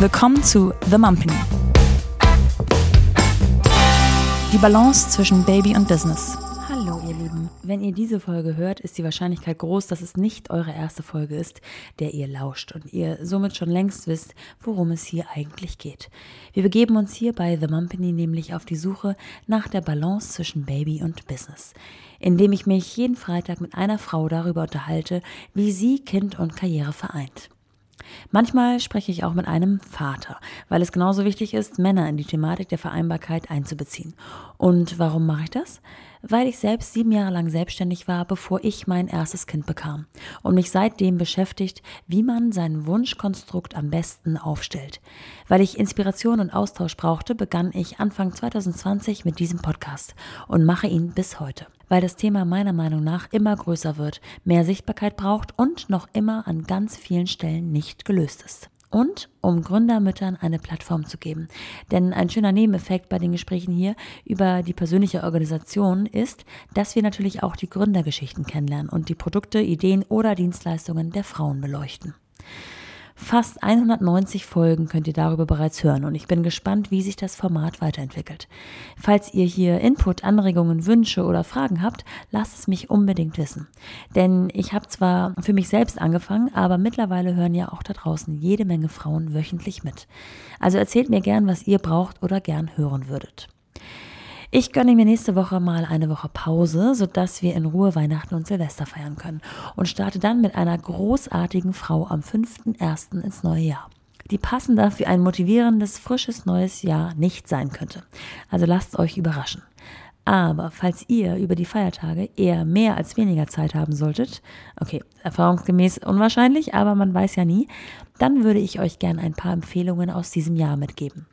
Willkommen zu The Mumpany. Die Balance zwischen Baby und Business. Hallo ihr Lieben. Wenn ihr diese Folge hört, ist die Wahrscheinlichkeit groß, dass es nicht eure erste Folge ist, der ihr lauscht und ihr somit schon längst wisst, worum es hier eigentlich geht. Wir begeben uns hier bei The Mumpany nämlich auf die Suche nach der Balance zwischen Baby und Business, indem ich mich jeden Freitag mit einer Frau darüber unterhalte, wie sie Kind und Karriere vereint. Manchmal spreche ich auch mit einem Vater, weil es genauso wichtig ist, Männer in die Thematik der Vereinbarkeit einzubeziehen. Und warum mache ich das? Weil ich selbst sieben Jahre lang selbstständig war, bevor ich mein erstes Kind bekam und mich seitdem beschäftigt, wie man sein Wunschkonstrukt am besten aufstellt. Weil ich Inspiration und Austausch brauchte, begann ich Anfang 2020 mit diesem Podcast und mache ihn bis heute weil das Thema meiner Meinung nach immer größer wird, mehr Sichtbarkeit braucht und noch immer an ganz vielen Stellen nicht gelöst ist. Und um Gründermüttern eine Plattform zu geben. Denn ein schöner Nebeneffekt bei den Gesprächen hier über die persönliche Organisation ist, dass wir natürlich auch die Gründergeschichten kennenlernen und die Produkte, Ideen oder Dienstleistungen der Frauen beleuchten. Fast 190 Folgen könnt ihr darüber bereits hören und ich bin gespannt, wie sich das Format weiterentwickelt. Falls ihr hier Input, Anregungen, Wünsche oder Fragen habt, lasst es mich unbedingt wissen. Denn ich habe zwar für mich selbst angefangen, aber mittlerweile hören ja auch da draußen jede Menge Frauen wöchentlich mit. Also erzählt mir gern, was ihr braucht oder gern hören würdet. Ich gönne mir nächste Woche mal eine Woche Pause, sodass wir in Ruhe Weihnachten und Silvester feiern können und starte dann mit einer großartigen Frau am 5.1. ins neue Jahr die passender für ein motivierendes, frisches neues Jahr nicht sein könnte. Also lasst euch überraschen. Aber falls ihr über die Feiertage eher mehr als weniger Zeit haben solltet, okay, erfahrungsgemäß unwahrscheinlich, aber man weiß ja nie, dann würde ich euch gern ein paar Empfehlungen aus diesem Jahr mitgeben.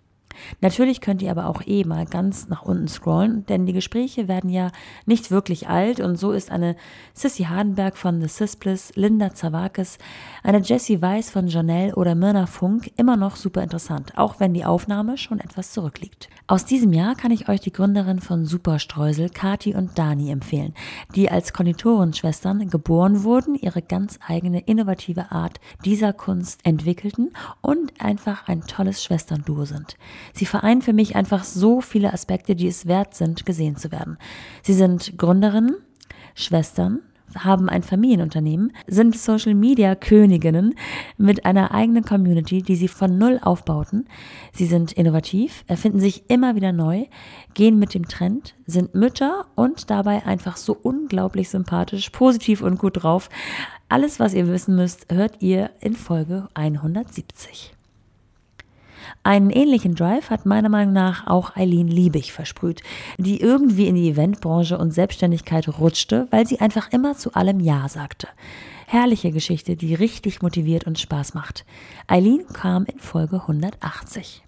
Natürlich könnt ihr aber auch eh mal ganz nach unten scrollen, denn die Gespräche werden ja nicht wirklich alt und so ist eine Sissy Hardenberg von The Sisbliss, Linda Zawakis, eine Jessie Weiss von Janelle oder Myrna Funk immer noch super interessant, auch wenn die Aufnahme schon etwas zurückliegt. Aus diesem Jahr kann ich euch die Gründerin von Superstreusel, Kati und Dani empfehlen, die als Konditorenschwestern geboren wurden, ihre ganz eigene innovative Art dieser Kunst entwickelten und einfach ein tolles Schwesternduo sind. Sie vereinen für mich einfach so viele Aspekte, die es wert sind, gesehen zu werden. Sie sind Gründerinnen, Schwestern, haben ein Familienunternehmen, sind Social Media Königinnen mit einer eigenen Community, die sie von Null aufbauten. Sie sind innovativ, erfinden sich immer wieder neu, gehen mit dem Trend, sind Mütter und dabei einfach so unglaublich sympathisch, positiv und gut drauf. Alles, was ihr wissen müsst, hört ihr in Folge 170. Einen ähnlichen Drive hat meiner Meinung nach auch Eileen Liebig versprüht, die irgendwie in die Eventbranche und Selbstständigkeit rutschte, weil sie einfach immer zu allem Ja sagte. Herrliche Geschichte, die richtig motiviert und Spaß macht. Eileen kam in Folge 180.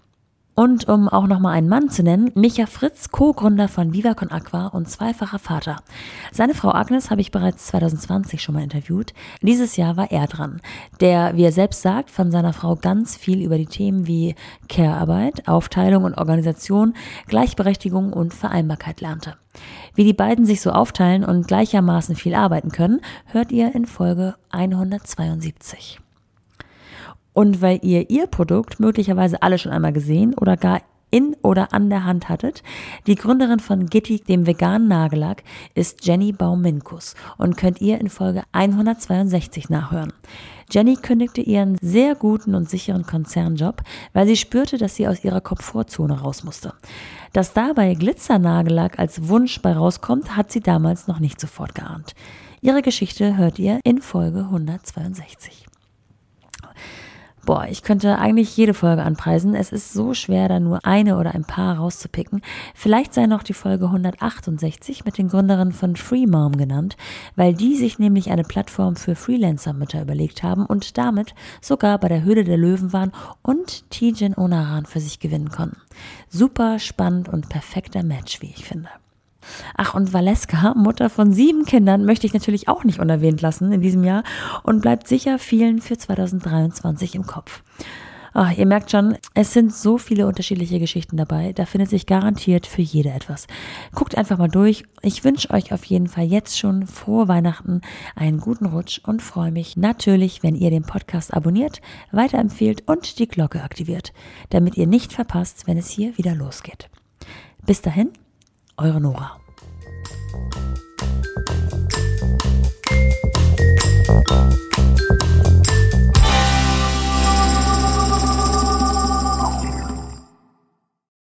Und um auch nochmal einen Mann zu nennen, Micha Fritz, Co-Gründer von Viva Con Aqua und zweifacher Vater. Seine Frau Agnes habe ich bereits 2020 schon mal interviewt. Dieses Jahr war er dran, der, wie er selbst sagt, von seiner Frau ganz viel über die Themen wie Care-Arbeit, Aufteilung und Organisation, Gleichberechtigung und Vereinbarkeit lernte. Wie die beiden sich so aufteilen und gleichermaßen viel arbeiten können, hört ihr in Folge 172. Und weil ihr ihr Produkt möglicherweise alle schon einmal gesehen oder gar in oder an der Hand hattet. Die Gründerin von Gitti, dem veganen Nagellack, ist Jenny Bauminkus und könnt ihr in Folge 162 nachhören. Jenny kündigte ihren sehr guten und sicheren Konzernjob, weil sie spürte, dass sie aus ihrer Komfortzone raus musste. Dass dabei Glitzernagellack als Wunsch bei rauskommt, hat sie damals noch nicht sofort geahnt. Ihre Geschichte hört ihr in Folge 162. Boah, ich könnte eigentlich jede Folge anpreisen. Es ist so schwer, da nur eine oder ein paar rauszupicken. Vielleicht sei noch die Folge 168 mit den Gründerinnen von Free Mom genannt, weil die sich nämlich eine Plattform für Freelancer-Mütter überlegt haben und damit sogar bei der Höhle der Löwen waren und Tijen Onaran für sich gewinnen konnten. Super spannend und perfekter Match, wie ich finde. Ach, und Valeska, Mutter von sieben Kindern, möchte ich natürlich auch nicht unerwähnt lassen in diesem Jahr und bleibt sicher vielen für 2023 im Kopf. Oh, ihr merkt schon, es sind so viele unterschiedliche Geschichten dabei. Da findet sich garantiert für jede etwas. Guckt einfach mal durch. Ich wünsche euch auf jeden Fall jetzt schon frohe Weihnachten, einen guten Rutsch und freue mich natürlich, wenn ihr den Podcast abonniert, weiterempfehlt und die Glocke aktiviert, damit ihr nicht verpasst, wenn es hier wieder losgeht. Bis dahin, eure Nora.